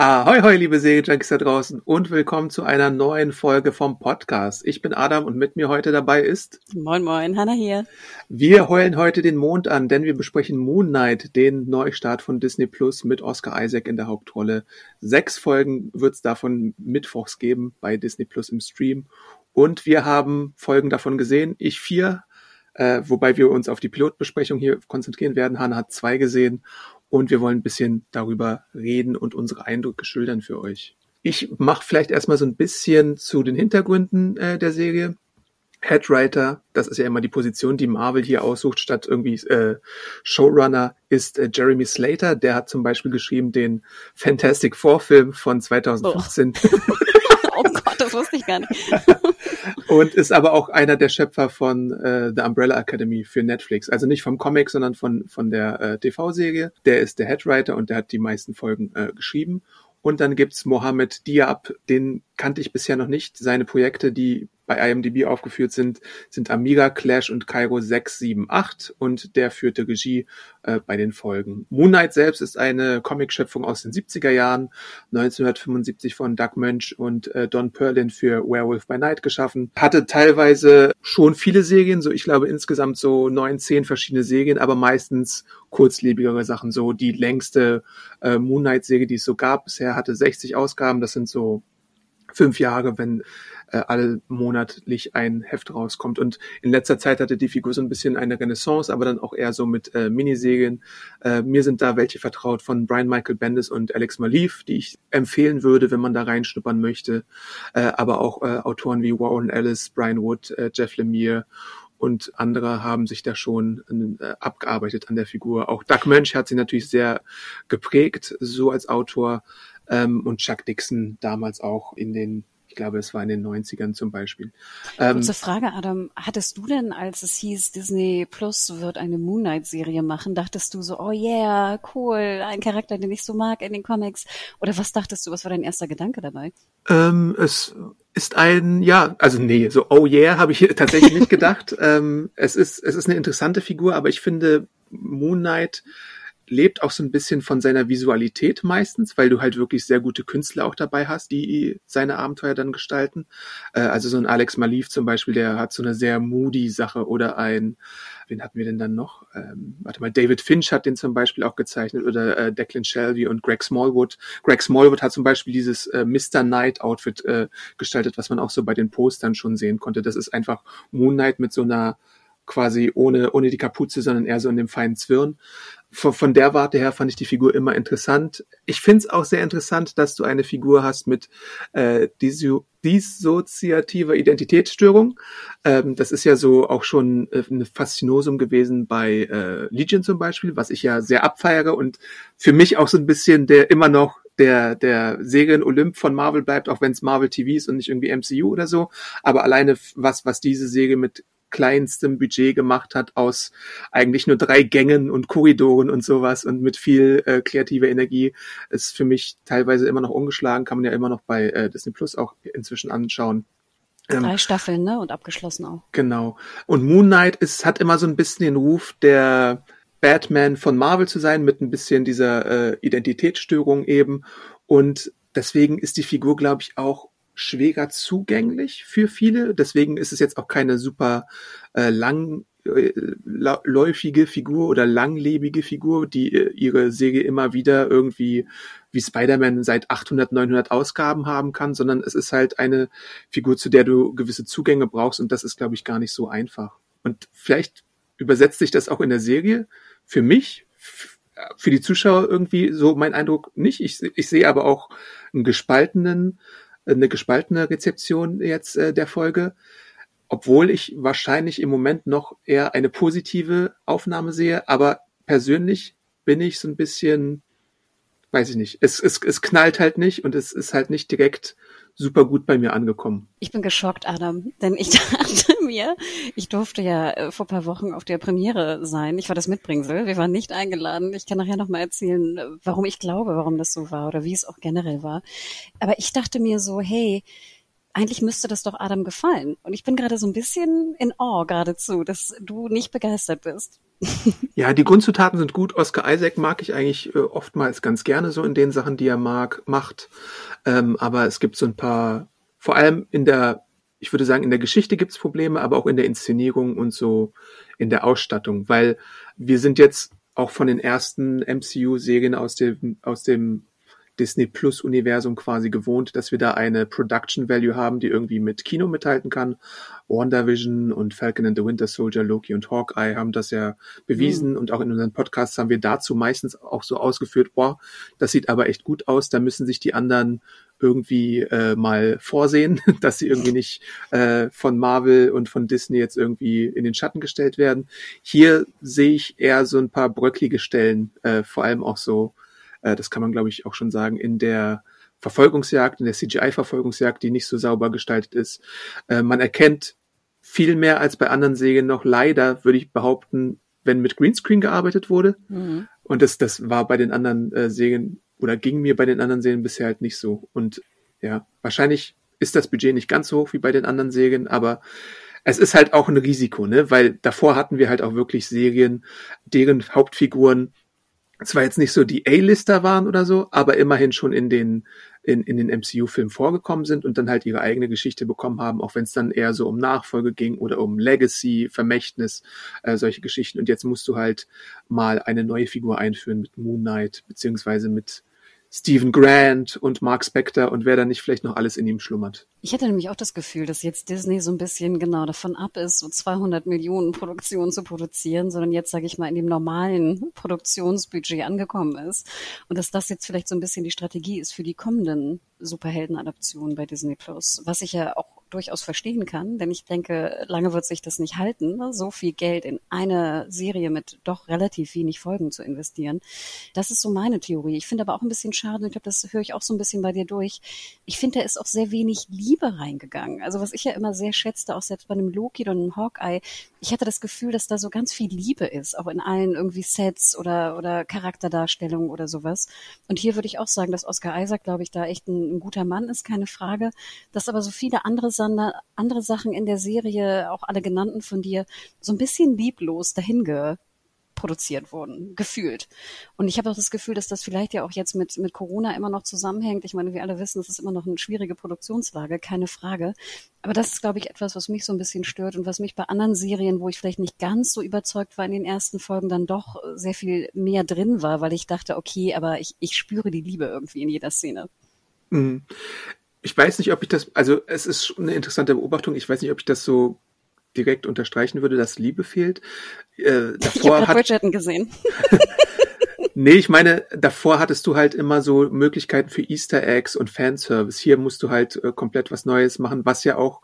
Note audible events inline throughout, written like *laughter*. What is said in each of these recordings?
Ahoi, hoi, liebe Serienjunkies da draußen und willkommen zu einer neuen Folge vom Podcast. Ich bin Adam und mit mir heute dabei ist... Moin, moin, Hanna hier. Wir heulen heute den Mond an, denn wir besprechen Moon Knight, den Neustart von Disney Plus mit Oscar Isaac in der Hauptrolle. Sechs Folgen wird es davon mittwochs geben bei Disney Plus im Stream und wir haben Folgen davon gesehen. Ich vier, äh, wobei wir uns auf die Pilotbesprechung hier konzentrieren werden. Hanna hat zwei gesehen und wir wollen ein bisschen darüber reden und unsere Eindrücke schildern für euch. Ich mache vielleicht erstmal so ein bisschen zu den Hintergründen äh, der Serie. Headwriter, das ist ja immer die Position, die Marvel hier aussucht, statt irgendwie äh, Showrunner, ist äh, Jeremy Slater. Der hat zum Beispiel geschrieben den Fantastic Four Film von 2015. Oh, *laughs* das wusste ich gar nicht. *laughs* und ist aber auch einer der Schöpfer von äh, The Umbrella Academy für Netflix. Also nicht vom Comic, sondern von, von der äh, TV-Serie. Der ist der Headwriter und der hat die meisten Folgen äh, geschrieben. Und dann gibt's Mohammed Diab, den kannte ich bisher noch nicht. Seine Projekte, die bei IMDb aufgeführt sind, sind Amiga, Clash und Cairo 678 und der führte Regie äh, bei den Folgen. Moon Knight selbst ist eine Comicschöpfung aus den 70er Jahren, 1975 von Doug Mönch und äh, Don Perlin für Werewolf by Night geschaffen. Hatte teilweise schon viele Serien, so ich glaube insgesamt so neun, zehn verschiedene Serien, aber meistens kurzlebigere Sachen. So die längste äh, Moon Knight Serie, die es so gab bisher, hatte 60 Ausgaben. Das sind so fünf Jahre, wenn äh, alle monatlich ein Heft rauskommt. Und in letzter Zeit hatte die Figur so ein bisschen eine Renaissance, aber dann auch eher so mit äh, Miniserien. Äh, mir sind da welche vertraut von Brian Michael Bendis und Alex Malif, die ich empfehlen würde, wenn man da reinschnuppern möchte. Äh, aber auch äh, Autoren wie Warren Ellis, Brian Wood, äh, Jeff Lemire und andere haben sich da schon äh, abgearbeitet an der Figur. Auch Doug Mönch hat sie natürlich sehr geprägt, so als Autor ähm, und Chuck Dixon damals auch in den glaube, es war in den 90ern zum Beispiel. Ähm, Kurze Frage, Adam. Hattest du denn, als es hieß, Disney Plus wird eine Moon Knight-Serie machen, dachtest du so, oh yeah, cool, ein Charakter, den ich so mag in den Comics? Oder was dachtest du, was war dein erster Gedanke dabei? Ähm, es ist ein, ja, also nee, so oh yeah, habe ich *laughs* tatsächlich nicht gedacht. ähm, es, ist, es ist eine interessante Figur, aber ich finde, Moon Knight lebt auch so ein bisschen von seiner Visualität meistens, weil du halt wirklich sehr gute Künstler auch dabei hast, die seine Abenteuer dann gestalten. Äh, also so ein Alex Malif zum Beispiel, der hat so eine sehr moody Sache oder ein, wen hatten wir denn dann noch? Ähm, warte mal, David Finch hat den zum Beispiel auch gezeichnet oder äh, Declan Shelby und Greg Smallwood. Greg Smallwood hat zum Beispiel dieses äh, Mr. Knight Outfit äh, gestaltet, was man auch so bei den Postern schon sehen konnte. Das ist einfach Moon Knight mit so einer quasi ohne, ohne die Kapuze, sondern eher so in dem feinen Zwirn von, von der Warte her fand ich die Figur immer interessant. Ich finde es auch sehr interessant, dass du eine Figur hast mit äh, diso dissoziativer Identitätsstörung. Ähm, das ist ja so auch schon äh, ein Faszinosum gewesen bei äh, Legion zum Beispiel, was ich ja sehr abfeiere und für mich auch so ein bisschen der immer noch der, der Serien Olymp von Marvel bleibt, auch wenn es Marvel TV ist und nicht irgendwie MCU oder so. Aber alleine was, was diese Serie mit kleinstem Budget gemacht hat aus eigentlich nur drei Gängen und Korridoren und sowas und mit viel äh, kreativer Energie ist für mich teilweise immer noch ungeschlagen, kann man ja immer noch bei äh, Disney Plus auch inzwischen anschauen. Ähm, drei Staffeln, ne? Und abgeschlossen auch. Genau. Und Moon Knight ist, hat immer so ein bisschen den Ruf der Batman von Marvel zu sein, mit ein bisschen dieser äh, Identitätsstörung eben. Und deswegen ist die Figur, glaube ich, auch schwerer zugänglich für viele. Deswegen ist es jetzt auch keine super äh, langläufige äh, Figur oder langlebige Figur, die äh, ihre Serie immer wieder irgendwie wie Spider-Man seit 800, 900 Ausgaben haben kann, sondern es ist halt eine Figur, zu der du gewisse Zugänge brauchst und das ist, glaube ich, gar nicht so einfach. Und vielleicht übersetzt sich das auch in der Serie. Für mich, für die Zuschauer irgendwie so mein Eindruck nicht. Ich, ich sehe aber auch einen gespaltenen eine gespaltene Rezeption jetzt äh, der Folge. obwohl ich wahrscheinlich im Moment noch eher eine positive Aufnahme sehe, aber persönlich bin ich so ein bisschen, weiß ich nicht, es, es, es knallt halt nicht und es ist halt nicht direkt super gut bei mir angekommen. Ich bin geschockt, Adam, denn ich *laughs* dachte mir, ich durfte ja äh, vor paar Wochen auf der Premiere sein. Ich war das Mitbringsel, wir waren nicht eingeladen. Ich kann nachher noch mal erzählen, warum ich glaube, warum das so war oder wie es auch generell war. Aber ich dachte mir so, hey, eigentlich müsste das doch Adam gefallen. Und ich bin gerade so ein bisschen in Awe geradezu, dass du nicht begeistert bist. *laughs* Ja, die Grundzutaten sind gut. Oscar Isaac mag ich eigentlich äh, oftmals ganz gerne so in den Sachen, die er mag, macht. Ähm, aber es gibt so ein paar, vor allem in der, ich würde sagen, in der Geschichte gibt es Probleme, aber auch in der Inszenierung und so in der Ausstattung, weil wir sind jetzt auch von den ersten MCU-Serien aus dem, aus dem Disney Plus Universum quasi gewohnt, dass wir da eine Production Value haben, die irgendwie mit Kino mithalten kann. WandaVision und Falcon and the Winter Soldier, Loki und Hawkeye haben das ja bewiesen mhm. und auch in unseren Podcasts haben wir dazu meistens auch so ausgeführt, boah, das sieht aber echt gut aus, da müssen sich die anderen irgendwie äh, mal vorsehen, *laughs* dass sie irgendwie nicht äh, von Marvel und von Disney jetzt irgendwie in den Schatten gestellt werden. Hier sehe ich eher so ein paar bröcklige Stellen, äh, vor allem auch so äh, das kann man, glaube ich, auch schon sagen, in der Verfolgungsjagd, in der CGI-Verfolgungsjagd, die nicht so sauber gestaltet ist. Äh, man erkennt viel mehr als bei anderen Serien noch leider, würde ich behaupten, wenn mit Greenscreen gearbeitet wurde. Mhm. Und das, das war bei den anderen äh, Serien oder ging mir bei den anderen Serien bisher halt nicht so. Und ja, wahrscheinlich ist das Budget nicht ganz so hoch wie bei den anderen Serien, aber es ist halt auch ein Risiko, ne? Weil davor hatten wir halt auch wirklich Serien, deren Hauptfiguren zwar jetzt nicht so die A-Lister waren oder so, aber immerhin schon in den in, in den MCU-Filmen vorgekommen sind und dann halt ihre eigene Geschichte bekommen haben, auch wenn es dann eher so um Nachfolge ging oder um Legacy, Vermächtnis, äh, solche Geschichten. Und jetzt musst du halt mal eine neue Figur einführen mit Moon Knight, beziehungsweise mit Stephen Grant und Mark Spector und wer da nicht vielleicht noch alles in ihm schlummert. Ich hätte nämlich auch das Gefühl, dass jetzt Disney so ein bisschen genau davon ab ist, so 200 Millionen Produktionen zu produzieren, sondern jetzt, sage ich mal, in dem normalen Produktionsbudget angekommen ist und dass das jetzt vielleicht so ein bisschen die Strategie ist für die kommenden Superheldenadaptionen bei Disney Plus, was ich ja auch durchaus verstehen kann, denn ich denke, lange wird sich das nicht halten, ne? so viel Geld in eine Serie mit doch relativ wenig Folgen zu investieren. Das ist so meine Theorie. Ich finde aber auch ein bisschen schade, ich glaube, das höre ich auch so ein bisschen bei dir durch. Ich finde, da ist auch sehr wenig Liebe reingegangen. Also was ich ja immer sehr schätzte, auch selbst bei einem Loki oder einem Hawkeye, ich hatte das Gefühl, dass da so ganz viel Liebe ist, auch in allen irgendwie Sets oder, oder Charakterdarstellungen oder sowas. Und hier würde ich auch sagen, dass Oscar Isaac, glaube ich, da echt ein, ein guter Mann ist, keine Frage. Dass aber so viele andere sondern andere Sachen in der Serie, auch alle genannten von dir, so ein bisschen lieblos dahin produziert wurden, gefühlt. Und ich habe auch das Gefühl, dass das vielleicht ja auch jetzt mit, mit Corona immer noch zusammenhängt. Ich meine, wir alle wissen, es ist immer noch eine schwierige Produktionslage, keine Frage. Aber das ist, glaube ich, etwas, was mich so ein bisschen stört und was mich bei anderen Serien, wo ich vielleicht nicht ganz so überzeugt war in den ersten Folgen, dann doch sehr viel mehr drin war, weil ich dachte, okay, aber ich, ich spüre die Liebe irgendwie in jeder Szene. Ich weiß nicht, ob ich das, also es ist eine interessante Beobachtung. Ich weiß nicht, ob ich das so direkt unterstreichen würde, dass Liebe fehlt. Äh, davor ich habe Bridgerton gesehen. *laughs* nee, ich meine, davor hattest du halt immer so Möglichkeiten für Easter Eggs und Fanservice. Hier musst du halt äh, komplett was Neues machen, was ja auch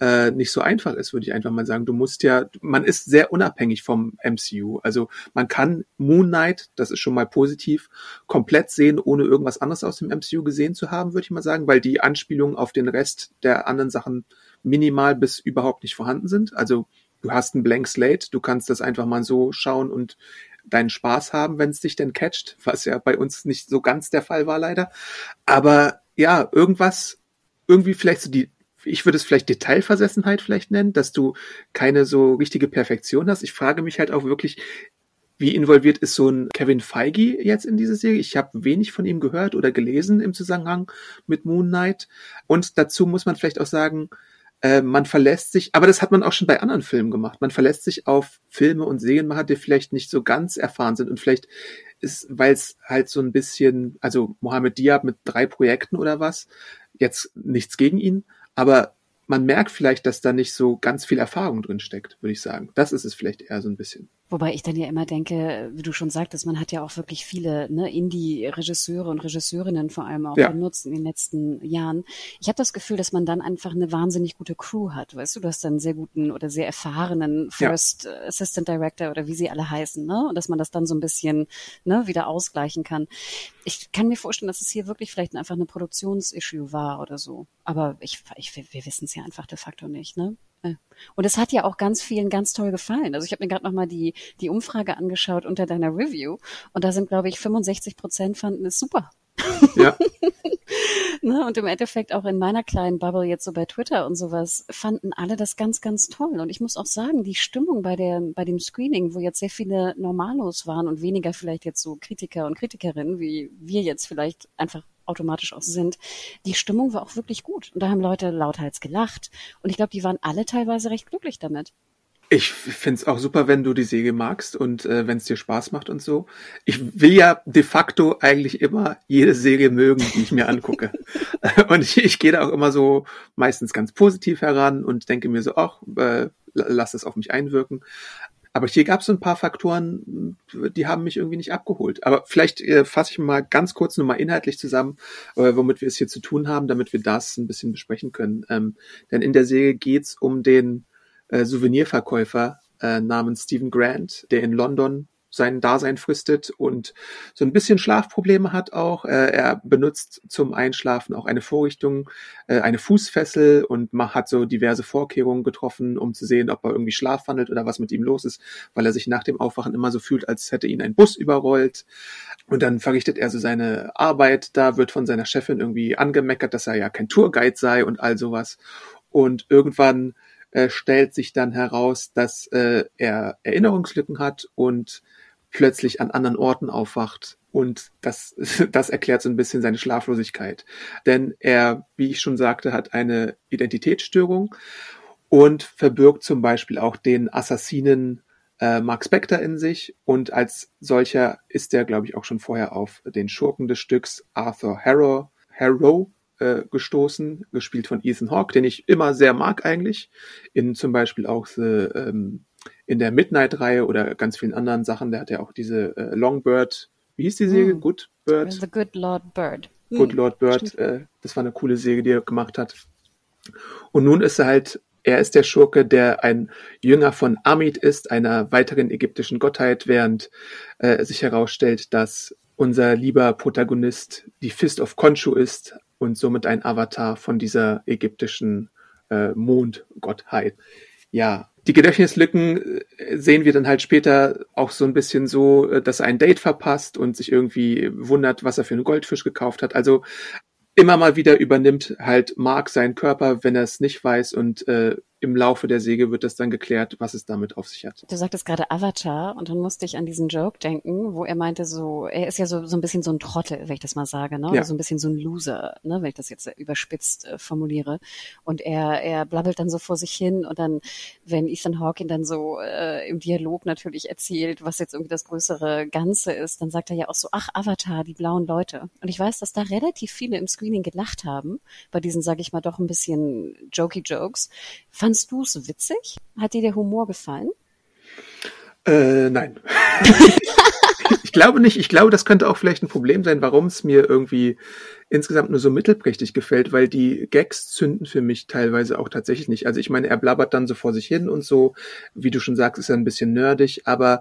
äh, nicht so einfach ist, würde ich einfach mal sagen. Du musst ja, man ist sehr unabhängig vom MCU. Also man kann Moon Knight, das ist schon mal positiv, komplett sehen, ohne irgendwas anderes aus dem MCU gesehen zu haben, würde ich mal sagen, weil die Anspielungen auf den Rest der anderen Sachen minimal bis überhaupt nicht vorhanden sind. Also du hast ein Blank Slate, du kannst das einfach mal so schauen und deinen Spaß haben, wenn es dich denn catcht, was ja bei uns nicht so ganz der Fall war leider. Aber ja, irgendwas, irgendwie vielleicht so die ich würde es vielleicht Detailversessenheit vielleicht nennen, dass du keine so richtige Perfektion hast. Ich frage mich halt auch wirklich, wie involviert ist so ein Kevin Feige jetzt in diese Serie? Ich habe wenig von ihm gehört oder gelesen im Zusammenhang mit Moon Knight. Und dazu muss man vielleicht auch sagen, äh, man verlässt sich, aber das hat man auch schon bei anderen Filmen gemacht. Man verlässt sich auf Filme und Serienmacher, die vielleicht nicht so ganz erfahren sind und vielleicht ist, weil es halt so ein bisschen, also Mohammed Diab mit drei Projekten oder was, jetzt nichts gegen ihn, aber man merkt vielleicht, dass da nicht so ganz viel Erfahrung drin steckt, würde ich sagen. Das ist es vielleicht eher so ein bisschen. Wobei ich dann ja immer denke, wie du schon sagtest, man hat ja auch wirklich viele ne, Indie-Regisseure und Regisseurinnen vor allem auch Ja. benutzt in den letzten Jahren. Ich habe das Gefühl, dass man dann einfach eine wahnsinnig gute Crew hat. Weißt du, du hast dann einen sehr guten oder sehr erfahrenen Ja. First Assistant Director oder wie sie alle heißen, ne? Und dass man das dann so ein bisschen ne, wieder ausgleichen kann. Ich kann mir vorstellen, dass es hier wirklich vielleicht einfach eine Produktionsissue war oder so. Aber ich, ich wir wissen es ja einfach de facto nicht, ne? Äh, Und es hat ja auch ganz vielen ganz toll gefallen. Also ich habe mir gerade nochmal die, die Umfrage angeschaut unter deiner Review und da sind, glaube ich, 65 Prozent fanden es super. Ja, *laughs* Ne? Und im Endeffekt auch in meiner kleinen Bubble jetzt so bei Twitter und sowas fanden alle das ganz, ganz toll. Und ich muss auch sagen, die Stimmung bei der, bei dem Screening, wo jetzt sehr viele Normalos waren und weniger vielleicht jetzt so Kritiker und Kritikerinnen, wie wir jetzt vielleicht einfach automatisch auch sind, die Stimmung war auch wirklich gut. Und da haben Leute lauthals gelacht. Und ich glaube, die waren alle teilweise recht glücklich damit. Ich find's auch super, wenn du die Säge magst und äh, wenn es dir Spaß macht und so. Ich will ja de facto eigentlich immer jede Säge mögen, die ich mir angucke. *laughs* *laughs* und ich, ich gehe da auch immer so meistens ganz positiv heran und denke mir so, ach, äh, lass es auf mich einwirken. Aber hier gab es ein paar Faktoren, die haben mich irgendwie nicht abgeholt. Aber vielleicht äh, fasse ich mal ganz kurz nur mal inhaltlich zusammen, äh, womit wir es hier zu tun haben, damit wir das ein bisschen besprechen können. Ähm, denn in der Serie geht's um den äh, Souvenirverkäufer äh, namens Stephen Grant, der in London sein Dasein fristet und so ein bisschen Schlafprobleme hat auch. Äh, er benutzt zum Einschlafen auch eine Vorrichtung, äh, eine Fußfessel und hat so diverse Vorkehrungen getroffen, um zu sehen, ob er irgendwie schlafwandelt oder was mit ihm los ist, weil er sich nach dem Aufwachen immer so fühlt, als hätte ihn ein Bus überrollt. Und dann verrichtet er so seine Arbeit. Da wird von seiner Chefin irgendwie angemeckert, dass er ja kein Tourguide sei und all sowas. Und irgendwann äh, stellt sich dann heraus, dass äh, er Erinnerungslücken hat und plötzlich an anderen Orten aufwacht. Und das, *laughs* das erklärt so ein bisschen seine Schlaflosigkeit. Denn er, wie ich schon sagte, hat eine Identitätsstörung und verbirgt zum Beispiel auch den Assassinen äh, Mark Spector in sich. Und als solcher ist er, glaube ich, auch schon vorher auf den Schurken des Stücks Arthur Harrow, Harrow äh, gestoßen, gespielt von Ethan Hawke, den ich immer sehr mag eigentlich. In zum Beispiel auch The, ähm, in der Midnight-Reihe oder ganz vielen anderen Sachen. Der hat ja auch diese äh, Longbird, wie hieß die Serie? Hm. Good Bird? The Good Lord Bird. Good Hm, Lord Bird, äh, das war eine coole Serie, die er gemacht hat. Und nun ist er halt, er ist der Schurke, der ein Jünger von Amit ist, einer weiteren ägyptischen Gottheit, während äh, sich herausstellt, dass unser lieber Protagonist die Fist of Khonshu ist und somit ein Avatar von dieser ägyptischen äh, Mondgottheit. Ja, die Gedächtnislücken äh, sehen wir dann halt später auch so ein bisschen so, äh, dass er ein Date verpasst und sich irgendwie wundert, was er für einen Goldfisch gekauft hat. Also immer mal wieder übernimmt halt Mark seinen Körper, wenn er es nicht weiß und äh, im Laufe der Säge wird das dann geklärt, was es damit auf sich hat. Du sagtest gerade Avatar und dann musste ich an diesen Joke denken, wo er meinte so, er ist ja so, so ein bisschen so ein Trottel, wenn ich das mal sage, ne? Ja. So ein bisschen so ein Loser, ne? wenn ich das jetzt überspitzt äh, formuliere. Und er, er blabbelt dann so vor sich hin und dann, wenn Ethan Hawke ihn dann so äh, im Dialog natürlich erzählt, was jetzt irgendwie das größere Ganze ist, dann sagt er ja auch so, ach Avatar, die blauen Leute. Und ich weiß, dass da relativ viele im Screening gelacht haben, bei diesen, sage ich mal, doch ein bisschen jokey Jokes. Fandst du es witzig? Hat dir der Humor gefallen? Äh, nein. *laughs* ich glaube nicht. Ich glaube, das könnte auch vielleicht ein Problem sein, warum es mir irgendwie insgesamt nur so mittelprächtig gefällt, weil die Gags zünden für mich teilweise auch tatsächlich nicht. Also ich meine, er blabbert dann so vor sich hin und so, wie du schon sagst, ist er ein bisschen nerdig, aber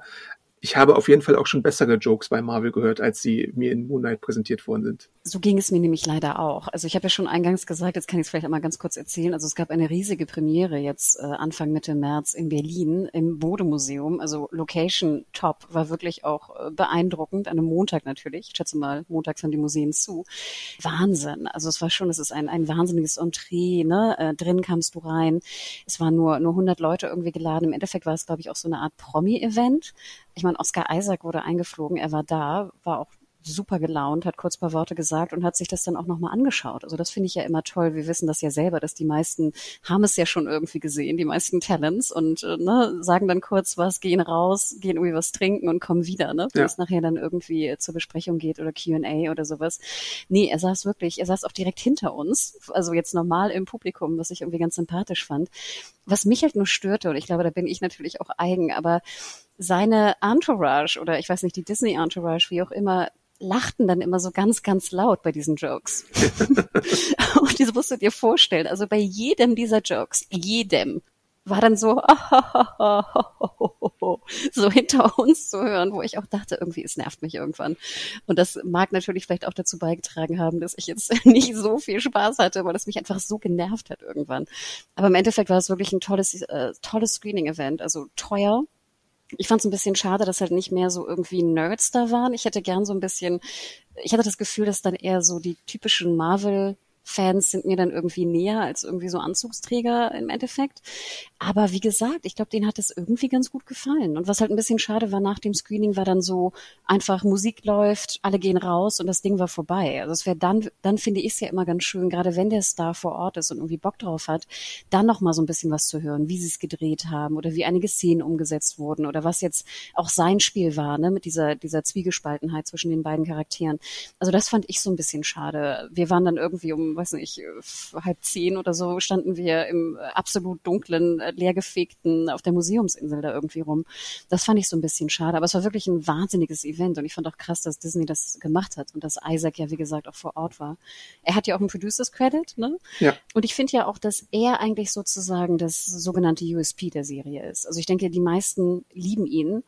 ich habe auf jeden Fall auch schon bessere Jokes bei Marvel gehört, als sie mir in Moon Knight präsentiert worden sind. So ging es mir nämlich leider auch. Also ich habe ja schon eingangs gesagt, jetzt kann ich es vielleicht einmal ganz kurz erzählen. Also es gab eine riesige Premiere jetzt äh, Anfang Mitte März in Berlin im Bode-Museum. Also Location top, war wirklich auch äh, beeindruckend. An einem Montag natürlich. Ich schätze mal, montags haben die Museen zu. Wahnsinn. Also es war schon, es ist ein, ein wahnsinniges Entree. Ne? Äh, drin kamst du rein. Es waren nur, nur 100 Leute irgendwie geladen. Im Endeffekt war es, glaube ich, auch so eine Art Promi-Event. Ich meine, Oscar Isaac wurde eingeflogen. Er war da, war auch super gelaunt, hat kurz paar Worte gesagt und hat sich das dann auch nochmal angeschaut. Also das finde ich ja immer toll. Wir wissen das ja selber, dass die meisten haben es ja schon irgendwie gesehen, die meisten Talents und äh, ne, sagen dann kurz was, gehen raus, gehen irgendwie was trinken und kommen wieder, ne? Wenn Ja. es nachher dann irgendwie äh, zur Besprechung geht oder Q&A oder sowas. Nee, er saß wirklich, er saß auch direkt hinter uns, also jetzt normal im Publikum, was ich irgendwie ganz sympathisch fand. Was mich halt nur störte, und ich glaube, da bin ich natürlich auch eigen, aber seine Entourage oder ich weiß nicht, die Disney Entourage, wie auch immer, lachten dann immer so ganz, ganz laut bei diesen Jokes. *laughs* *laughs* und das musst du dir vorstellen. Also bei jedem dieser Jokes, jedem, war dann so, *laughs* so hinter uns zu hören, wo ich auch dachte, irgendwie, es nervt mich irgendwann. Und das mag natürlich vielleicht auch dazu beigetragen haben, dass ich jetzt nicht so viel Spaß hatte, weil es mich einfach so genervt hat irgendwann. Aber im Endeffekt war es wirklich ein tolles, äh, tolles Screening-Event, also teuer, ich fand es ein bisschen schade, dass halt nicht mehr so irgendwie Nerds da waren. Ich hätte gern so ein bisschen, ich hatte das Gefühl, dass dann eher so die typischen Marvel Fans sind mir dann irgendwie näher als irgendwie so Anzugsträger im Endeffekt. Aber wie gesagt, ich glaube, denen hat es irgendwie ganz gut gefallen. Und was halt ein bisschen schade war nach dem Screening, war dann so einfach Musik läuft, alle gehen raus und das Ding war vorbei. Also es wäre dann, dann finde ich es ja immer ganz schön, gerade wenn der Star vor Ort ist und irgendwie Bock drauf hat, dann noch mal so ein bisschen was zu hören, wie sie es gedreht haben oder wie einige Szenen umgesetzt wurden oder was jetzt auch sein Spiel war, ne, mit dieser, dieser Zwiegespaltenheit zwischen den beiden Charakteren. Also das fand ich so ein bisschen schade. Wir waren dann irgendwie um weiß nicht, halb zehn oder so, standen wir im absolut dunklen, leergefegten, auf der Museumsinsel da irgendwie rum. Das fand ich so ein bisschen schade, aber es war wirklich ein wahnsinniges Event und ich fand auch krass, dass Disney das gemacht hat und dass Isaac ja, wie gesagt, auch vor Ort war. Er hat ja auch ein Producers Credit, ne? Ja. Und ich finde ja auch, dass er eigentlich sozusagen das sogenannte USP der Serie ist. Also ich denke, die meisten lieben ihn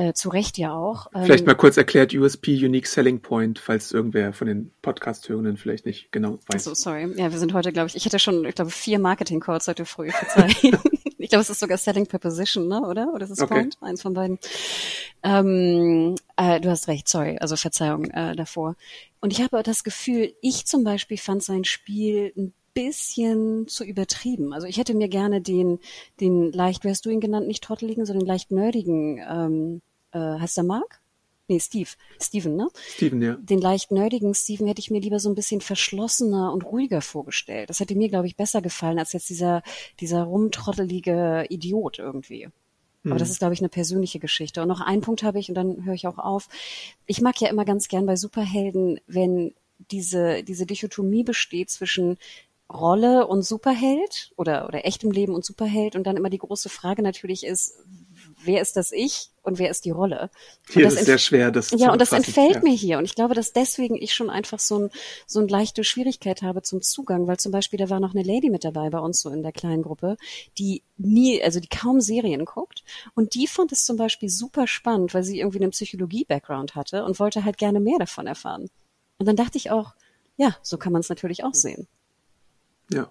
äh, zu Recht ja auch. Vielleicht ähm, mal kurz erklärt, USP, Unique Selling Point, falls irgendwer von den Podcast-Hörenden vielleicht nicht genau weiß. So, sorry. Ja, wir sind heute, glaube ich, ich hatte schon, ich glaube, vier Marketing-Calls heute früh, verzeihen. *laughs* ich glaube, es ist sogar Selling Preposition, ne, oder? Oder ist es okay. Point? Eins von beiden. Ähm, äh, du hast recht, sorry, also Verzeihung äh, davor. Und ich habe das Gefühl, ich zum Beispiel fand sein Spiel ein bisschen zu übertrieben. Also ich hätte mir gerne den, den leicht, wie hast du ihn genannt, nicht trotteligen, sondern den leicht nerdigen, ähm, äh, heißt der Mark? Nee, Steve. Steven, ne? Steven, ja. Den leicht nerdigen Steven hätte ich mir lieber so ein bisschen verschlossener und ruhiger vorgestellt. Das hätte mir, glaube ich, besser gefallen als jetzt dieser, dieser rumtrottelige Idiot irgendwie. Aber das mhm. ist, glaube ich, eine persönliche Geschichte. Und noch einen Punkt habe ich, und dann höre ich auch auf. Ich mag ja immer ganz gern bei Superhelden, wenn diese, diese Dichotomie besteht zwischen Rolle und Superheld oder, oder echtem Leben und Superheld. Und dann immer die große Frage natürlich ist, wer ist das Ich und wer ist die Rolle? Hier ist es sehr schwer, das Ja, und das entfällt ja. mir hier. Und ich glaube, dass deswegen ich schon einfach so, ein, so eine leichte Schwierigkeit habe zum Zugang, weil zum Beispiel da war noch eine Lady mit dabei bei uns so in der kleinen Gruppe, die nie, also die kaum Serien guckt. Und die fand es zum Beispiel super spannend, weil sie irgendwie einen Psychologie-Background hatte und wollte halt gerne mehr davon erfahren. Und dann dachte ich auch, ja, so kann man es natürlich auch sehen. Ja.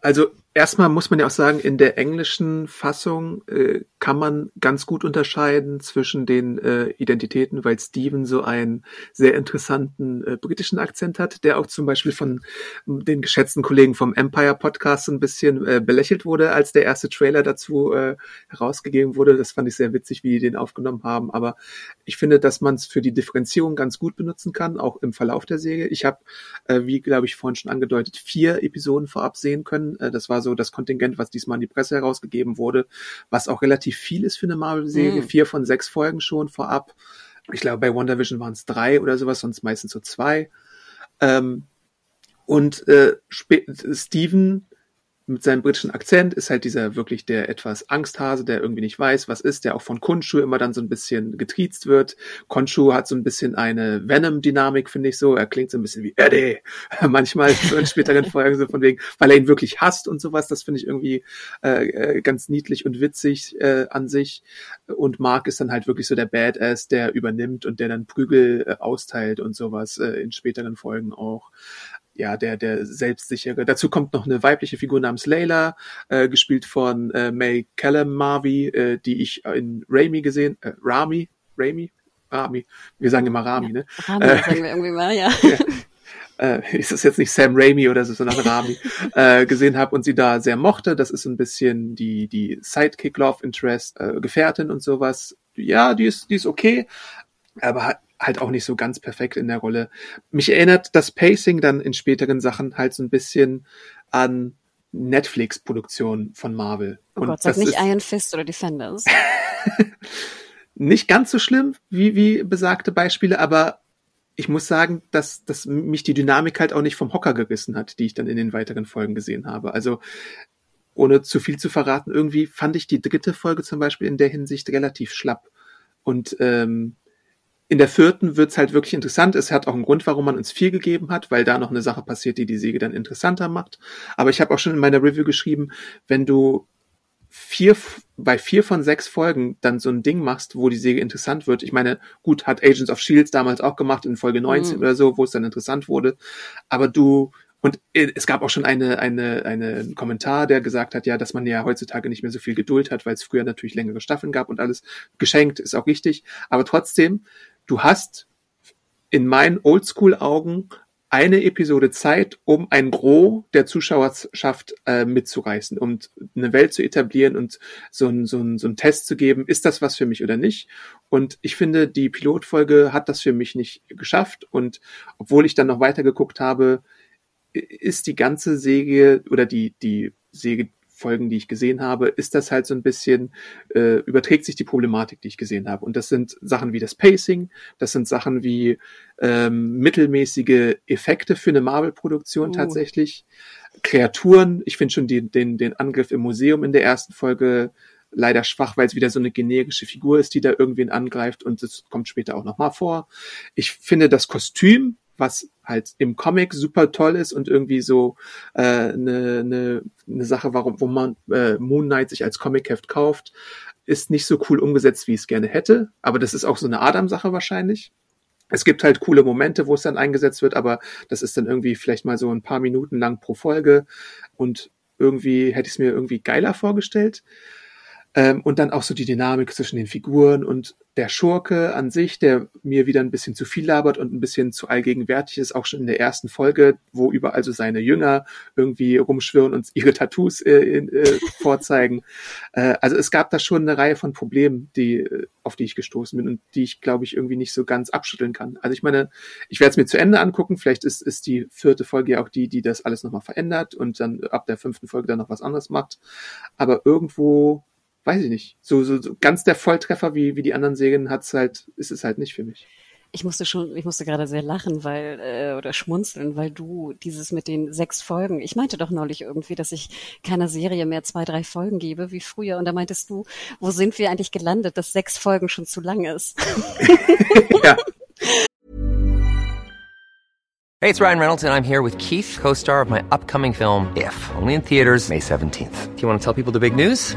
Also erstmal muss man ja auch sagen, in der englischen Fassung äh, kann man ganz gut unterscheiden zwischen den äh, Identitäten, weil Steven so einen sehr interessanten äh, britischen Akzent hat, der auch zum Beispiel von den geschätzten Kollegen vom Empire Podcast ein bisschen äh, belächelt wurde, als der erste Trailer dazu äh, herausgegeben wurde. Das fand ich sehr witzig, wie die den aufgenommen haben. Aber ich finde, dass man es für die Differenzierung ganz gut benutzen kann, auch im Verlauf der Serie. Ich habe, äh, wie glaube ich vorhin schon angedeutet, vier Episoden vorab sehen können. Äh, das war so das Kontingent, was diesmal an die Presse herausgegeben wurde, was auch relativ viel ist für eine Marvel-Serie. Mhm. Vier von sechs Folgen schon vorab. Ich glaube, bei WandaVision waren es drei oder sowas, sonst meistens so zwei. Ähm, und äh, Steven mit seinem britischen Akzent ist halt dieser wirklich der etwas Angsthase, der irgendwie nicht weiß, was ist, der auch von Konshu immer dann so ein bisschen getriezt wird. Konshu hat so ein bisschen eine Venom-Dynamik, finde ich so. Er klingt so ein bisschen wie Eddie. *laughs* Manchmal in späteren *laughs* Folgen so von wegen, weil er ihn wirklich hasst und sowas. Das finde ich irgendwie äh, äh, ganz niedlich und witzig äh, an sich. Und Mark ist dann halt wirklich so der Badass, der übernimmt und der dann Prügel äh, austeilt und sowas äh, in späteren Folgen auch ja, der, der selbstsichere. Dazu kommt noch eine weibliche Figur namens Layla, äh, gespielt von äh, May Callum Marvey, äh, die ich in Rami gesehen, äh, Rami, Rami, Rami, wir sagen immer Rami, ja, ne? Rami äh, sagen wir irgendwie mal, ja. *laughs* ja. Äh, ist das jetzt nicht Sam Raimi oder so, sondern Rami, *laughs* äh, gesehen habe und sie da sehr mochte. Das ist ein bisschen die, die Sidekick Love Interest, äh, Gefährtin und sowas. Ja, die ist, die ist okay, aber hat halt auch nicht so ganz perfekt in der Rolle. Mich erinnert das Pacing dann in späteren Sachen halt so ein bisschen an Netflix-Produktionen von Marvel. Oh Und Gott, sag nicht Iron Fist oder Defenders. *laughs* nicht ganz so schlimm wie, wie besagte Beispiele, aber ich muss sagen, dass, dass mich die Dynamik halt auch nicht vom Hocker gerissen hat, die ich dann in den weiteren Folgen gesehen habe. Also ohne zu viel zu verraten, irgendwie fand ich die dritte Folge zum Beispiel in der Hinsicht relativ schlapp. Und ähm, in der vierten wird's halt wirklich interessant. Es hat auch einen Grund, warum man uns vier gegeben hat, weil da noch eine Sache passiert, die die Säge dann interessanter macht. Aber ich habe auch schon in meiner Review geschrieben, wenn du vier, bei vier von sechs Folgen dann so ein Ding machst, wo die Säge interessant wird. Ich meine, gut, hat Agents of Shields damals auch gemacht in Folge 19 mhm. oder so, wo es dann interessant wurde. Aber du, und es gab auch schon eine, eine, eine Kommentar, der gesagt hat, ja, dass man ja heutzutage nicht mehr so viel Geduld hat, weil es früher natürlich längere Staffeln gab und alles geschenkt, ist auch richtig. Aber trotzdem, du hast in meinen Oldschool-Augen eine Episode Zeit, um ein Gros der Zuschauerschaft äh, mitzureißen, um eine Welt zu etablieren und so ein, so, ein, so ein Test zu geben, ist das was für mich oder nicht? Und ich finde, die Pilotfolge hat das für mich nicht geschafft. Und obwohl ich dann noch weiter geguckt habe, ist die ganze Säge oder die, die Säge Folgen, die ich gesehen habe, ist das halt so ein bisschen, äh, überträgt sich die Problematik, die ich gesehen habe. Und das sind Sachen wie das Pacing, das sind Sachen wie ähm, mittelmäßige Effekte für eine Marvel-Produktion uh. tatsächlich. Kreaturen, ich finde schon die, den, den Angriff im Museum in der ersten Folge leider schwach, weil es wieder so eine generische Figur ist, die da irgendwen angreift und das kommt später auch nochmal vor. Ich finde das Kostüm was halt im Comic super toll ist und irgendwie so eine äh, ne, ne, ne Sache, warum, wo man äh, Moon Knight sich als Comic-Heft kauft, ist nicht so cool umgesetzt, wie ich es gerne hätte. Aber das ist auch so eine Adam-Sache wahrscheinlich. Es gibt halt coole Momente, wo es dann eingesetzt wird, aber das ist dann irgendwie vielleicht mal so ein paar Minuten lang pro Folge und irgendwie hätte ich es mir irgendwie geiler vorgestellt. Ähm, und dann auch so die Dynamik zwischen den Figuren und der Schurke an sich, der mir wieder ein bisschen zu viel labert und ein bisschen zu allgegenwärtig ist, auch schon in der ersten Folge, wo überall so seine Jünger irgendwie rumschwirren und ihre Tattoos äh, äh, *laughs* vorzeigen. Äh, also es gab da schon eine Reihe von Problemen, die, äh, auf die ich gestoßen bin und die ich, glaube ich, irgendwie nicht so ganz abschütteln kann. Also ich meine, ich werde es mir zu Ende angucken. Vielleicht ist, ist die vierte Folge ja auch die, die das alles nochmal verändert und dann ab der fünften Folge dann noch was anderes macht. Aber irgendwo weiß ich nicht, so, so, so ganz der Volltreffer wie, wie die anderen Serien hat's halt, ist es halt nicht für mich. Ich musste schon, ich musste gerade sehr lachen, weil äh, oder schmunzeln, weil du dieses mit den sechs Folgen. Ich meinte doch neulich irgendwie, dass ich keiner Serie mehr zwei, drei Folgen gebe wie früher. Und da meintest du, wo sind wir eigentlich gelandet, dass sechs Folgen schon zu lang ist? *laughs* ja. Hey, it's Ryan Reynolds, and I'm here with Keith, co-star of my upcoming film If, only in theaters May 17th. Do you want to tell people the big news?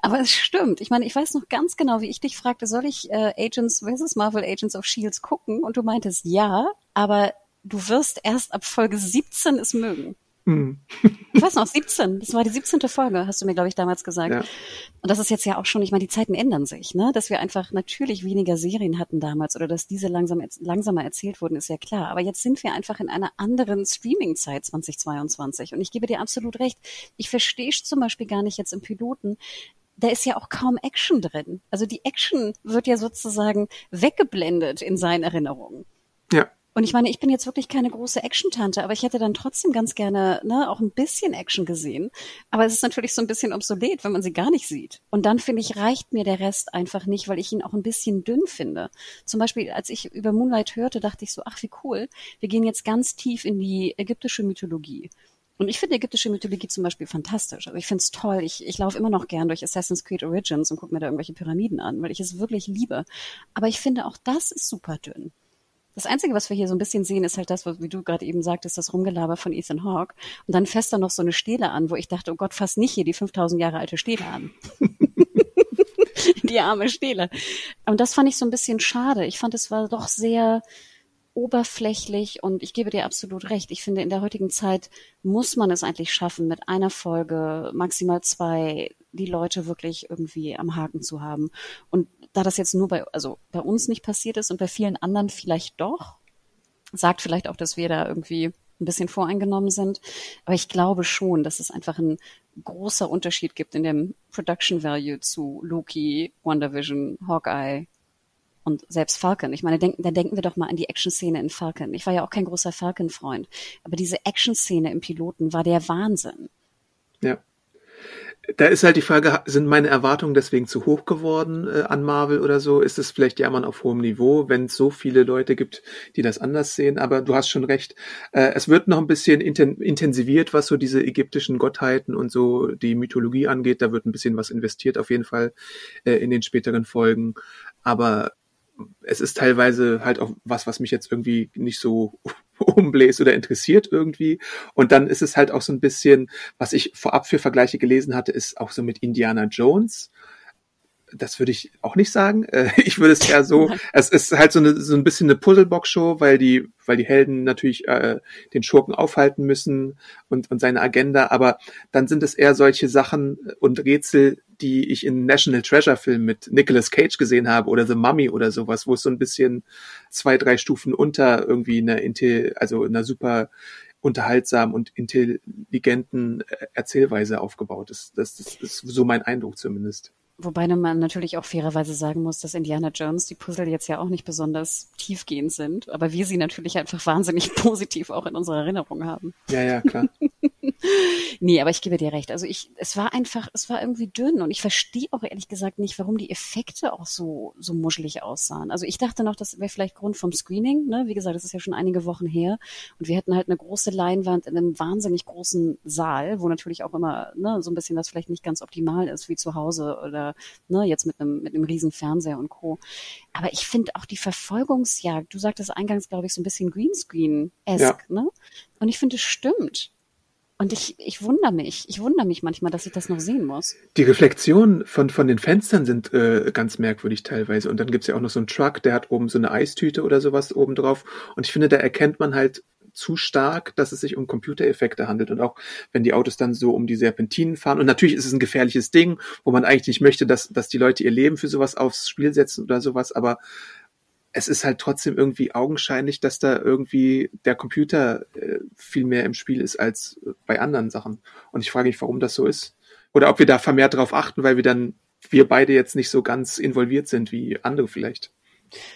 Aber es stimmt. Ich meine, ich weiß noch ganz genau, wie ich dich fragte, soll ich äh, Agents versus Marvel Agents of Shields gucken? Und du meintest ja, aber du wirst erst ab Folge 17 es mögen. Hm. ich weiß noch, 17. Das war die 17. Folge, hast du mir, glaube ich, damals gesagt. Ja. Und das ist jetzt ja auch schon, ich meine, die Zeiten ändern sich, ne? Dass wir einfach natürlich weniger Serien hatten damals oder dass diese langsam, langsamer erzählt wurden, ist ja klar. Aber jetzt sind wir einfach in einer anderen Streaming-Zeit 2022. Und ich gebe dir absolut recht. Ich verstehe zum Beispiel gar nicht jetzt im Piloten, da ist ja auch kaum Action drin. Also die Action wird ja sozusagen weggeblendet in seinen Erinnerungen. Ja. Und ich meine, ich bin jetzt wirklich keine große Action-Tante, aber ich hätte dann trotzdem ganz gerne ne, auch ein bisschen Action gesehen. Aber es ist natürlich so ein bisschen obsolet, wenn man sie gar nicht sieht. Und dann finde ich, reicht mir der Rest einfach nicht, weil ich ihn auch ein bisschen dünn finde. Zum Beispiel, als ich über Moonlight hörte, dachte ich so, ach wie cool, wir gehen jetzt ganz tief in die ägyptische Mythologie. Und ich finde ägyptische Mythologie zum Beispiel fantastisch. Also ich finde es toll. Ich, ich laufe immer noch gern durch Assassin's Creed Origins und gucke mir da irgendwelche Pyramiden an, weil ich es wirklich liebe. Aber ich finde auch das ist super dünn. Das Einzige, was wir hier so ein bisschen sehen, ist halt das, was, wie du gerade eben sagtest, das Rumgelaber von Ethan Hawke. Und dann fässt er noch so eine Stele an, wo ich dachte, oh Gott, fass nicht hier die 5000 Jahre alte Stele an. *laughs* die arme Stele. Und das fand ich so ein bisschen schade. Ich fand, es war doch sehr, oberflächlich und ich gebe dir absolut recht. Ich finde, in der heutigen Zeit muss man es eigentlich schaffen, mit einer Folge, maximal zwei, die Leute wirklich irgendwie am Haken zu haben. Und da das jetzt nur bei, also bei uns nicht passiert ist und bei vielen anderen vielleicht doch, sagt vielleicht auch, dass wir da irgendwie ein bisschen voreingenommen sind. Aber ich glaube schon, dass es einfach ein großer Unterschied gibt in dem Production Value zu Loki, WandaVision, Hawkeye, Und selbst Falcon, ich meine, denken, da denken wir doch mal an die Action-Szene in Falcon. Ich war ja auch kein großer Falcon-Freund, aber diese Action-Szene im Piloten war der Wahnsinn. Ja da ist halt die Frage, sind meine Erwartungen deswegen zu hoch geworden äh, an Marvel oder so? Ist es vielleicht Jammern auf hohem Niveau, wenn es so viele Leute gibt, die das anders sehen? Aber du hast schon recht. Äh, es wird noch ein bisschen inten intensiviert, was so diese ägyptischen Gottheiten und so die Mythologie angeht. Da wird ein bisschen was investiert, auf jeden Fall äh, in den späteren Folgen. Aber es ist teilweise halt auch was, was mich jetzt irgendwie nicht so umbläst oder interessiert irgendwie. Und dann ist es halt auch so ein bisschen, was ich vorab für Vergleiche gelesen hatte, ist auch so mit Indiana Jones das würde ich auch nicht sagen. Äh, *laughs* ich würde es eher so, *laughs* es ist halt so, eine, so ein bisschen eine Puzzlebox-Show, weil die, weil die Helden natürlich äh, den Schurken aufhalten müssen und, und seine Agenda, aber dann sind es eher solche Sachen und Rätsel, die ich in National Treasure Film mit Nicolas Cage gesehen habe oder The Mummy oder sowas, wo es so ein bisschen zwei, drei Stufen unter irgendwie einer, also einer super unterhaltsamen und intelligenten äh, Erzählweise aufgebaut ist. Das, das ist so mein Eindruck zumindest. Wobei man natürlich auch fairerweise sagen muss, dass Indiana Jones die Puzzle jetzt ja auch nicht besonders tiefgehend sind, aber wir sie natürlich einfach wahnsinnig *laughs* positiv auch in unserer Erinnerung haben. Ja, ja, klar. *laughs* nee, aber ich gebe dir recht. Also ich, es war einfach, es war irgendwie dünn und ich verstehe auch ehrlich gesagt nicht, warum die Effekte auch so, so muschelig aussahen. Also ich dachte noch, das wäre vielleicht Grund vom Screening, ne? Wie gesagt, das ist ja schon einige Wochen her und wir hätten halt eine große Leinwand in einem wahnsinnig großen Saal, wo natürlich auch immer, ne, so ein bisschen das vielleicht nicht ganz optimal ist wie zu Hause oder ne, jetzt mit einem, mit einem riesen Fernseher und Co. Aber ich finde auch die Verfolgungsjagd, du sagtest eingangs, glaube ich, so ein bisschen Greenscreen-esque, ja. ne? Und ich finde, es stimmt. Und ich, ich wundere mich, ich wundere mich manchmal, dass ich das noch sehen muss. Die Reflexionen von, von den Fenstern sind äh, ganz merkwürdig teilweise. Und dann gibt's ja auch noch so einen Truck, der hat oben so eine Eistüte oder sowas oben drauf. Und ich finde, da erkennt man halt zu stark, dass es sich um Computereffekte handelt. Und auch wenn die Autos dann so um die Serpentinen fahren. Und natürlich ist es ein gefährliches Ding, wo man eigentlich nicht möchte, dass, dass die Leute ihr Leben für sowas aufs Spiel setzen oder sowas. Aber es ist halt trotzdem irgendwie augenscheinlich, dass da irgendwie der Computer äh, viel mehr im Spiel ist als bei anderen Sachen. Und ich frage mich, warum das so ist. Oder ob wir da vermehrt darauf achten, weil wir dann, wir beide jetzt nicht so ganz involviert sind wie andere vielleicht.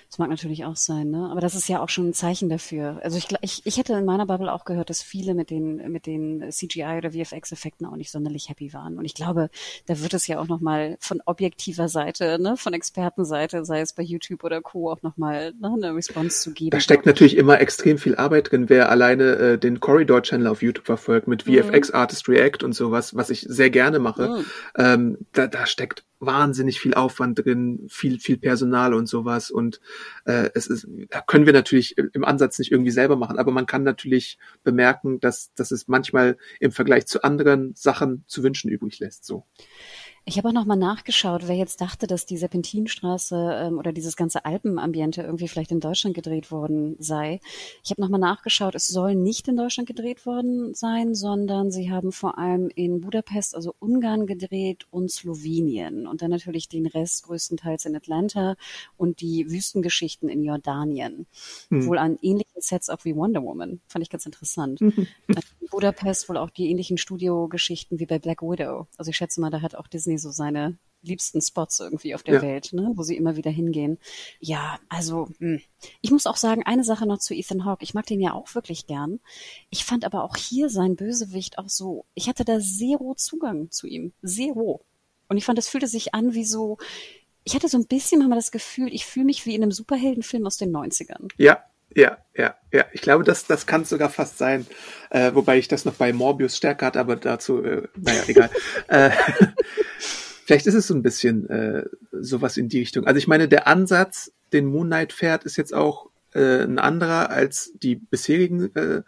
Das mag natürlich auch sein, ne? Aber das ist ja auch schon ein Zeichen dafür. Also ich, ich, ich hätte in meiner Bubble auch gehört, dass viele mit den, mit den CGI oder VFX-Effekten auch nicht sonderlich happy waren. Und ich glaube, da wird es ja auch nochmal von objektiver Seite, ne, von Expertenseite, sei es bei YouTube oder Co. auch nochmal ne, eine Response zu geben. Da steckt natürlich immer extrem viel Arbeit drin, wer alleine äh, den Corridor-Channel auf YouTube verfolgt mit VFX mhm. Artist React und sowas, was ich sehr gerne mache. Mhm. Ähm, da, da steckt wahnsinnig viel Aufwand drin, viel, viel Personal und sowas. Und äh, es ist, können wir natürlich im Ansatz nicht irgendwie selber machen, aber man kann natürlich bemerken, dass, dass es manchmal im Vergleich zu anderen Sachen zu wünschen übrig lässt. So. Ich habe auch noch mal nachgeschaut, wer jetzt dachte, dass die Serpentinstraße ähm, oder dieses ganze Alpenambiente irgendwie vielleicht in Deutschland gedreht worden sei. Ich habe noch mal nachgeschaut, es soll nicht in Deutschland gedreht worden sein, sondern sie haben vor allem in Budapest, also Ungarn gedreht und Slowenien und dann natürlich den Rest größtenteils in Atlanta und die Wüstengeschichten in Jordanien. Hm. Wohl an ähnlichen Sets auch wie Wonder Woman. Fand ich ganz interessant. Mhm. *laughs* In Budapest wohl auch die ähnlichen Studiogeschichten wie bei Black Widow. Also ich schätze mal, da hat auch Disney Disney so seine liebsten Spots irgendwie auf der ja. Welt, ne, wo sie immer wieder hingehen. Ja, also mh. Hm. ich muss auch sagen, eine Sache noch zu Ethan Hawke. Ich mag den ja auch wirklich gern. Ich fand aber auch hier sein Bösewicht auch so, ich hatte da zero Zugang zu ihm. Zero. Und ich fand, es fühlte sich an wie so, ich hatte so ein bisschen manchmal das Gefühl, ich fühle mich wie in einem Superheldenfilm aus den 90ern. Ja, ja, ja, ja. Ich glaube, das, das kann sogar fast sein. Äh, wobei ich das noch bei Morbius stärker hatte, aber dazu, äh, naja, egal. *laughs* äh, vielleicht ist es so ein bisschen äh, sowas in die Richtung. Also ich meine, der Ansatz, den Moon Knight fährt, ist jetzt auch äh, ein anderer als die bisherigen äh,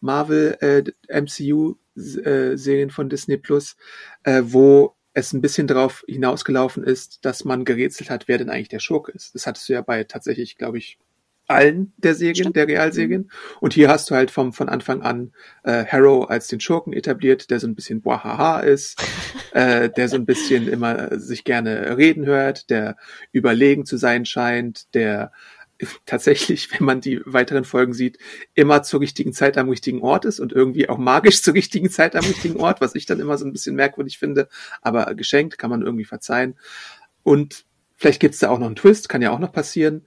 Marvel äh, MCU äh, Serien von Disney Plus, äh, wo es ein bisschen darauf hinausgelaufen ist, dass man gerätselt hat, wer denn eigentlich der Schurke ist. Das hattest du ja bei tatsächlich, glaube ich, allen der Serien, der Realserien. Mhm. Und hier hast du halt vom, von Anfang an äh, Harrow als den Schurken etabliert, der so ein bisschen boahaha ist, *laughs* äh, der so ein bisschen immer sich gerne reden hört, der überlegen zu sein scheint, der tatsächlich, wenn man die weiteren Folgen sieht, immer zur richtigen Zeit am richtigen Ort ist und irgendwie auch magisch *laughs* zur richtigen Zeit am richtigen Ort, was ich dann immer so ein bisschen merkwürdig finde, aber geschenkt kann man irgendwie verzeihen. Und Vielleicht gibt's da auch noch einen Twist, kann ja auch noch passieren.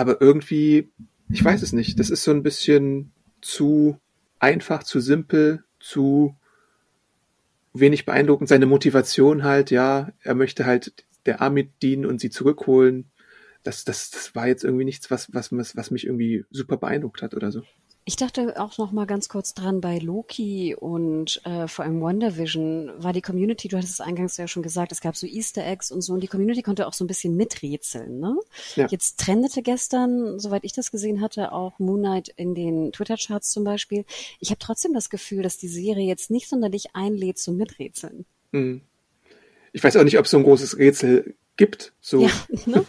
Aber irgendwie, ich weiß es nicht. Das ist so ein bisschen zu einfach, zu simpel, zu wenig beeindruckend. Seine Motivation halt, ja, er möchte halt der Armee dienen und sie zurückholen. Das, das, das war jetzt irgendwie nichts, was, was, was mich irgendwie super beeindruckt hat oder so. Ich dachte auch noch mal ganz kurz dran bei Loki und äh, vor allem WandaVision war die Community, du hattest es eingangs ja schon gesagt, es gab so Easter Eggs und so und die Community konnte auch so ein bisschen miträtseln. Ne? Ja. Jetzt trendete gestern, soweit ich das gesehen hatte, auch Moon Knight in den Twitter-Charts zum Beispiel. Ich habe trotzdem das Gefühl, dass die Serie jetzt nicht sonderlich einlädt zum Miträtseln. Mhm. Ich weiß auch nicht, ob es so ein großes Rätsel gibt. So. Ja, *laughs* ne?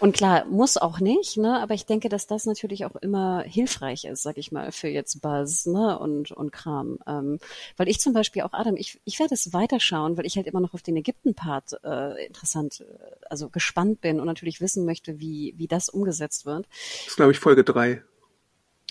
Und klar, muss auch nicht, ne? aber ich denke, dass das natürlich auch immer hilfreich ist, sag ich mal, für jetzt Buzz ne? und, und Kram. Ähm, weil ich zum Beispiel auch, Adam, ich, ich werde es weiterschauen, weil ich halt immer noch auf den Ägypten-Part äh, interessant, äh, also gespannt bin und natürlich wissen möchte, wie, wie das umgesetzt wird. Das ist, glaube ich, Folge drei.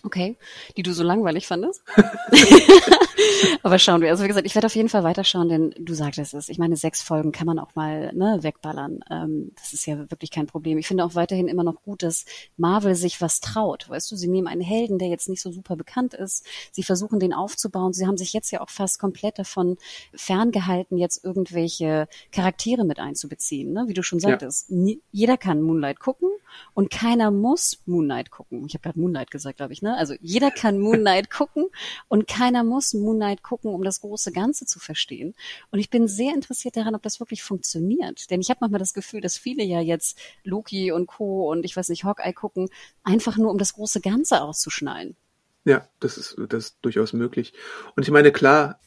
Okay, die du so langweilig fandest? *laughs* *laughs* Aber schauen wir. Also wie gesagt, ich werde auf jeden Fall weiterschauen, denn du sagtest es. Ich meine, sechs Folgen kann man auch mal ne, wegballern. Ähm, das ist ja wirklich kein Problem. Ich finde auch weiterhin immer noch gut, dass Marvel sich was traut. Weißt du, sie nehmen einen Helden, der jetzt nicht so super bekannt ist. Sie versuchen den aufzubauen. Sie haben sich jetzt ja auch fast komplett davon ferngehalten, jetzt irgendwelche Charaktere mit einzubeziehen. Ne? Wie du schon sagtest, ja. nie, jeder kann Moonlight gucken und keiner muss Moonlight gucken. Ich habe gerade Moonlight gesagt, glaube ich. Ne? Also jeder kann Moonlight *laughs* gucken und keiner muss Moonlight Knight gucken, um das große Ganze zu verstehen. Und ich bin sehr interessiert daran, ob das wirklich funktioniert. Denn ich habe manchmal das Gefühl, dass viele ja jetzt Loki und Co. und ich weiß nicht, Hawkeye gucken, einfach nur um das große Ganze auszuschneiden. Ja, das ist, das ist durchaus möglich. Und ich meine, klar,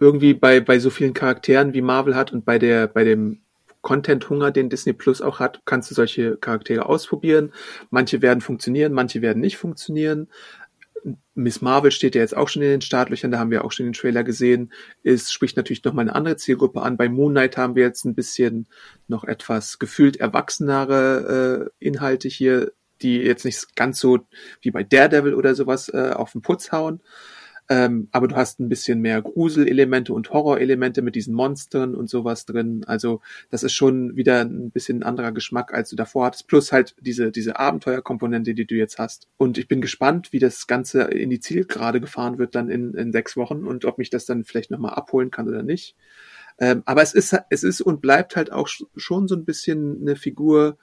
irgendwie bei, bei so vielen Charakteren wie Marvel hat und bei der, bei dem Content-Hunger, den Disney Plus auch hat, kannst du solche Charaktere ausprobieren. Manche werden funktionieren, manche werden nicht funktionieren. Miss Marvel steht ja jetzt auch schon in den Startlöchern, da haben wir auch schon den Trailer gesehen. Es spricht natürlich nochmal eine andere Zielgruppe an. Bei Moon Knight haben wir jetzt ein bisschen noch etwas gefühlt erwachsenere äh, Inhalte hier, die jetzt nicht ganz so wie bei Daredevil oder sowas äh, auf den Putz hauen. Ähm, aber du hast ein bisschen mehr Gruselelemente und Horrorelemente mit diesen Monstern und sowas drin. Also das ist schon wieder ein bisschen anderer Geschmack, als du davor hattest. Plus halt diese, diese Abenteuerkomponente, die du jetzt hast. Und ich bin gespannt, wie das Ganze in die Zielgerade gefahren wird dann in, in sechs Wochen und ob mich das dann vielleicht nochmal abholen kann oder nicht. Ähm, aber es ist, es ist und bleibt halt auch schon so ein bisschen eine Figur,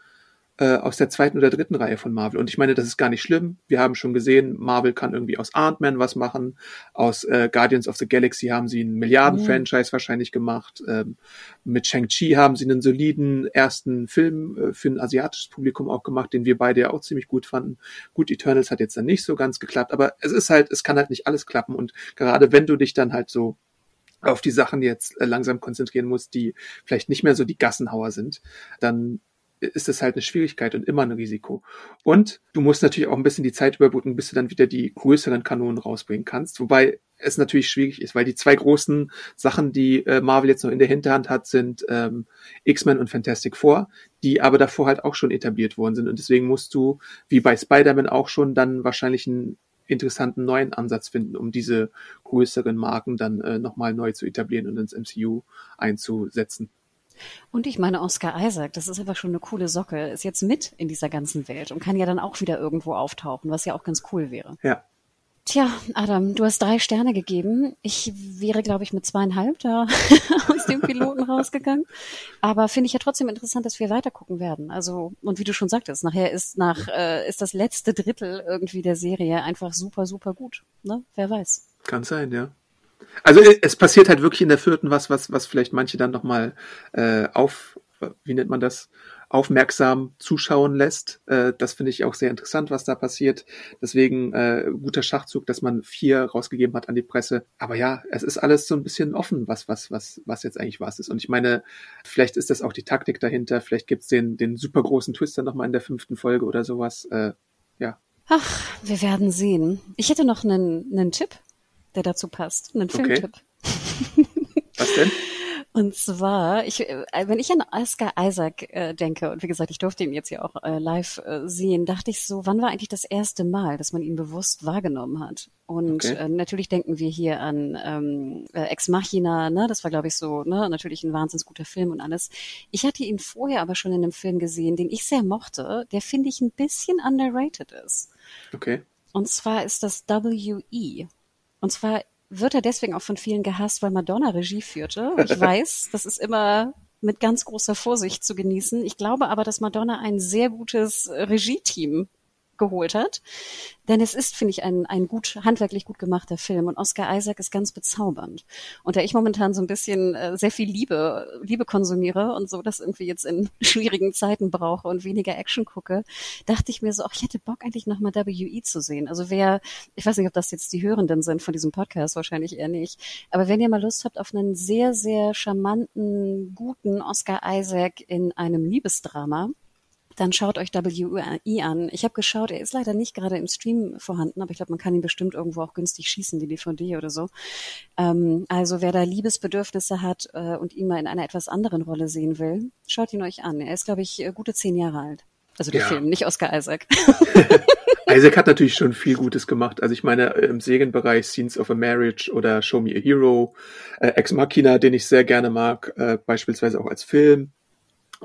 äh, aus der zweiten oder dritten Reihe von Marvel. Und ich meine, das ist gar nicht schlimm. Wir haben schon gesehen, Marvel kann irgendwie aus Ant-Man was machen. Aus äh, Guardians of the Galaxy haben sie einen Milliarden-Franchise mhm. wahrscheinlich gemacht. Ähm, mit Shang-Chi haben sie einen soliden ersten Film äh, für ein asiatisches Publikum auch gemacht, den wir beide ja auch ziemlich gut fanden. Gut, Eternals hat jetzt dann nicht so ganz geklappt, aber es ist halt, es kann halt nicht alles klappen. Und gerade wenn du dich dann halt so auf die Sachen jetzt äh, langsam konzentrieren musst, die vielleicht nicht mehr so die Gassenhauer sind, dann ist das halt eine Schwierigkeit und immer ein Risiko. Und du musst natürlich auch ein bisschen die Zeit überbrücken, bis du dann wieder die größeren Kanonen rausbringen kannst. Wobei es natürlich schwierig ist, weil die zwei großen Sachen, die äh, Marvel jetzt noch in der Hinterhand hat, sind ähm, X-Men und Fantastic Four, die aber davor halt auch schon etabliert worden sind. Und deswegen musst du, wie bei Spider-Man auch schon, dann wahrscheinlich einen interessanten neuen Ansatz finden, um diese größeren Marken dann äh, nochmal neu zu etablieren und ins MCU einzusetzen. Und ich meine, Oscar Isaac, das ist aber schon eine coole Socke, ist jetzt mit in dieser ganzen Welt und kann ja dann auch wieder irgendwo auftauchen, was ja auch ganz cool wäre. Ja. Tja, Adam, du hast drei Sterne gegeben. Ich wäre, glaube ich, mit zweieinhalb da *laughs* aus dem Piloten rausgegangen. Aber finde ich ja trotzdem interessant, dass wir weiter gucken werden. Also, und wie du schon sagtest, nachher ist nach, äh, ist das letzte Drittel irgendwie der Serie einfach super, super gut. Ne? Wer weiß. Kann sein, ja. Also äh, es passiert halt wirklich in der vierten was, was, was vielleicht manche dann nochmal äh, auf, wie nennt man das, aufmerksam zuschauen lässt. Äh, das finde ich auch sehr interessant, was da passiert. Deswegen äh, guter Schachzug, dass man vier rausgegeben hat an die Presse. Aber ja, es ist alles so ein bisschen offen, was, was, was, was jetzt eigentlich was ist. Und ich meine, vielleicht ist das auch die Taktik dahinter. Vielleicht gibt's den, den super großen Twister nochmal in der fünften Folge oder sowas. Äh, ja. Ach, wir werden sehen. Ich hätte noch einen, einen Tipp der dazu passt. Einen Filmtipp. Okay. *laughs* Was denn? Und zwar, ich, äh, wenn ich an Oscar Isaac äh, denke, und wie gesagt, ich durfte ihn jetzt ja auch äh, live äh, sehen, dachte ich so, wann war eigentlich das erste Mal, dass man ihn bewusst wahrgenommen hat? Und Okay. äh, natürlich denken wir hier an ähm, äh, Ex Machina, ne? Das war, glaube ich, so, ne, natürlich ein wahnsinnig guter Film und alles. Ich hatte ihn vorher aber schon in einem Film gesehen, den ich sehr mochte, der finde ich ein bisschen underrated ist. Okay. Und zwar ist das WE. Und zwar wird er deswegen auch von vielen gehasst, weil Madonna Regie führte. Ich *laughs* weiß, das ist immer mit ganz großer Vorsicht zu genießen. Ich glaube aber, dass Madonna ein sehr gutes Regie-Team geholt hat. Denn es ist, finde ich, ein, ein gut, handwerklich gut gemachter Film. Und Oscar Isaac ist ganz bezaubernd. Und da ich momentan so ein bisschen äh, sehr viel Liebe, Liebe konsumiere und so das irgendwie jetzt in *laughs* schwierigen Zeiten brauche und weniger Action gucke, dachte ich mir so, ach, ich hätte Bock eigentlich nochmal WE zu sehen. Also wer, ich weiß nicht, ob das jetzt die Hörenden sind von diesem Podcast, wahrscheinlich eher nicht. Aber wenn ihr mal Lust habt auf einen sehr, sehr charmanten, guten Oscar Isaac in einem Liebesdrama, dann schaut euch WI an. Ich habe geschaut, er ist leider nicht gerade im Stream vorhanden, aber ich glaube, man kann ihn bestimmt irgendwo auch günstig schießen, die DVD oder so. Ähm, also wer da Liebesbedürfnisse hat äh, und ihn mal in einer etwas anderen Rolle sehen will, schaut ihn euch an. Er ist, glaube ich, äh, gute zehn Jahre alt. Also der Ja. Film, nicht Oscar Isaac. *laughs* Isaac hat natürlich schon viel Gutes gemacht. Also ich meine, im Serienbereich Scenes of a Marriage oder Show Me a Hero, äh, Ex Machina, den ich sehr gerne mag, äh, beispielsweise auch als Film.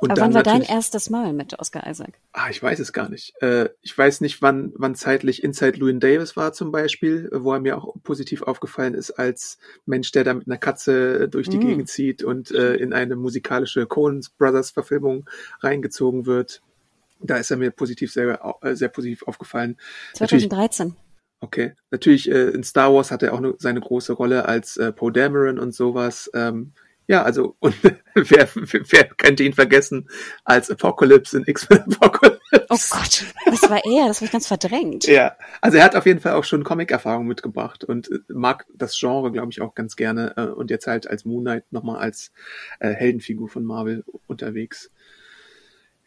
Und aber wann war dein natürlich- erstes Mal mit Oscar Isaac? Ah, ich weiß es gar nicht. Äh, ich weiß nicht, wann, wann zeitlich Inside Llewyn Davis war zum Beispiel, wo er mir auch positiv aufgefallen ist als Mensch, der da mit einer Katze durch die Mm. Gegend zieht und äh, in eine musikalische Coen Brothers Verfilmung reingezogen wird. Da ist er mir positiv sehr, äh, sehr positiv aufgefallen. Natürlich, 2013. okay. Natürlich, äh, in Star Wars hat er auch ne, seine große Rolle als äh, Poe Dameron und sowas. Ähm, ja, also, *laughs* und wer, wer könnte ihn vergessen als Apocalypse in X-Men *laughs* Apocalypse? Oh Gott, das war er, das habe ich ganz verdrängt. Ja, also er hat auf jeden Fall auch schon Comic-Erfahrung mitgebracht und äh, mag das Genre, glaube ich, auch ganz gerne äh, und jetzt halt als Moon Knight nochmal als äh, Heldenfigur von Marvel unterwegs.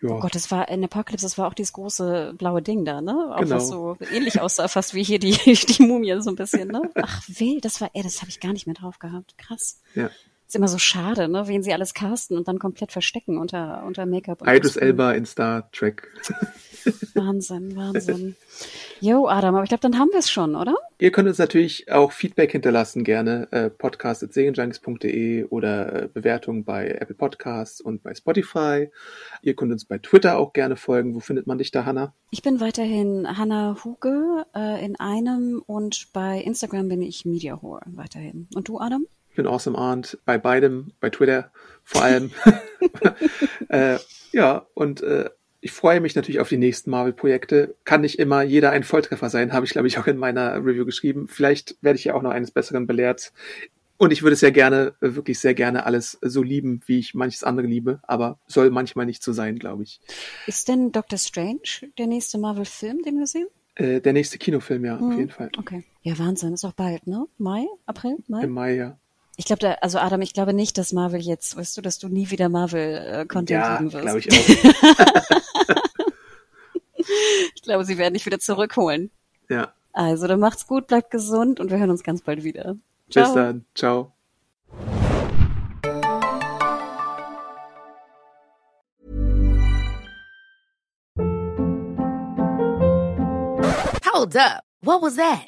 Ja, Oh Gott, das war in Apocalypse, das war auch dieses große blaue Ding da, ne? Auch Genau. was so ähnlich aussah, fast wie hier die, *laughs* die Mumie so ein bisschen, ne? Ach, wild, das war er, das habe ich gar nicht mehr drauf gehabt. Krass. ja. Ist immer so schade, ne? Wen sie alles casten und dann komplett verstecken unter, unter Make-up. und Idris. Elba in Star Trek. *laughs* Wahnsinn, Wahnsinn. Jo, Adam, aber ich glaube, dann haben wir es schon, oder? Ihr könnt uns natürlich auch Feedback hinterlassen, gerne äh, podcast.serienjunkies.de oder äh, Bewertungen bei Apple Podcasts und bei Spotify. Ihr könnt uns bei Twitter auch gerne folgen. Wo findet man dich da, Hannah? Ich bin weiterhin Hanna Huge äh, in einem und bei Instagram bin ich Media Whore weiterhin. Und du, Adam? Ich bin Awesome Arndt bei beidem, bei Twitter vor allem. *laughs* *laughs* äh, ja, und äh, ich freue mich natürlich auf die nächsten Marvel-Projekte. Kann nicht immer jeder ein Volltreffer sein, habe ich, glaube ich, auch in meiner Review geschrieben. Vielleicht werde ich ja auch noch eines Besseren belehrt. Und ich würde es sehr gerne, wirklich sehr gerne alles so lieben, wie ich manches andere liebe, aber soll manchmal nicht so sein, glaube ich. Ist denn Doctor Strange der nächste Marvel-Film, den wir sehen? Äh, der nächste Kinofilm, ja, auf jeden Fall. Okay. Ja, Wahnsinn, ist auch bald, ne? Mai? April? Mai? Im Mai, ja. Ich glaube, da, also Adam, ich glaube nicht, dass Marvel jetzt, weißt du, dass du nie wieder Marvel-Content Ja, lieben wirst. glaube ich auch. *laughs* Ich glaube, sie werden dich wieder zurückholen. Ja. Also, dann macht's gut, bleibt gesund und wir hören uns ganz bald wieder. Bis dann. Ciao. Hold up. What was that?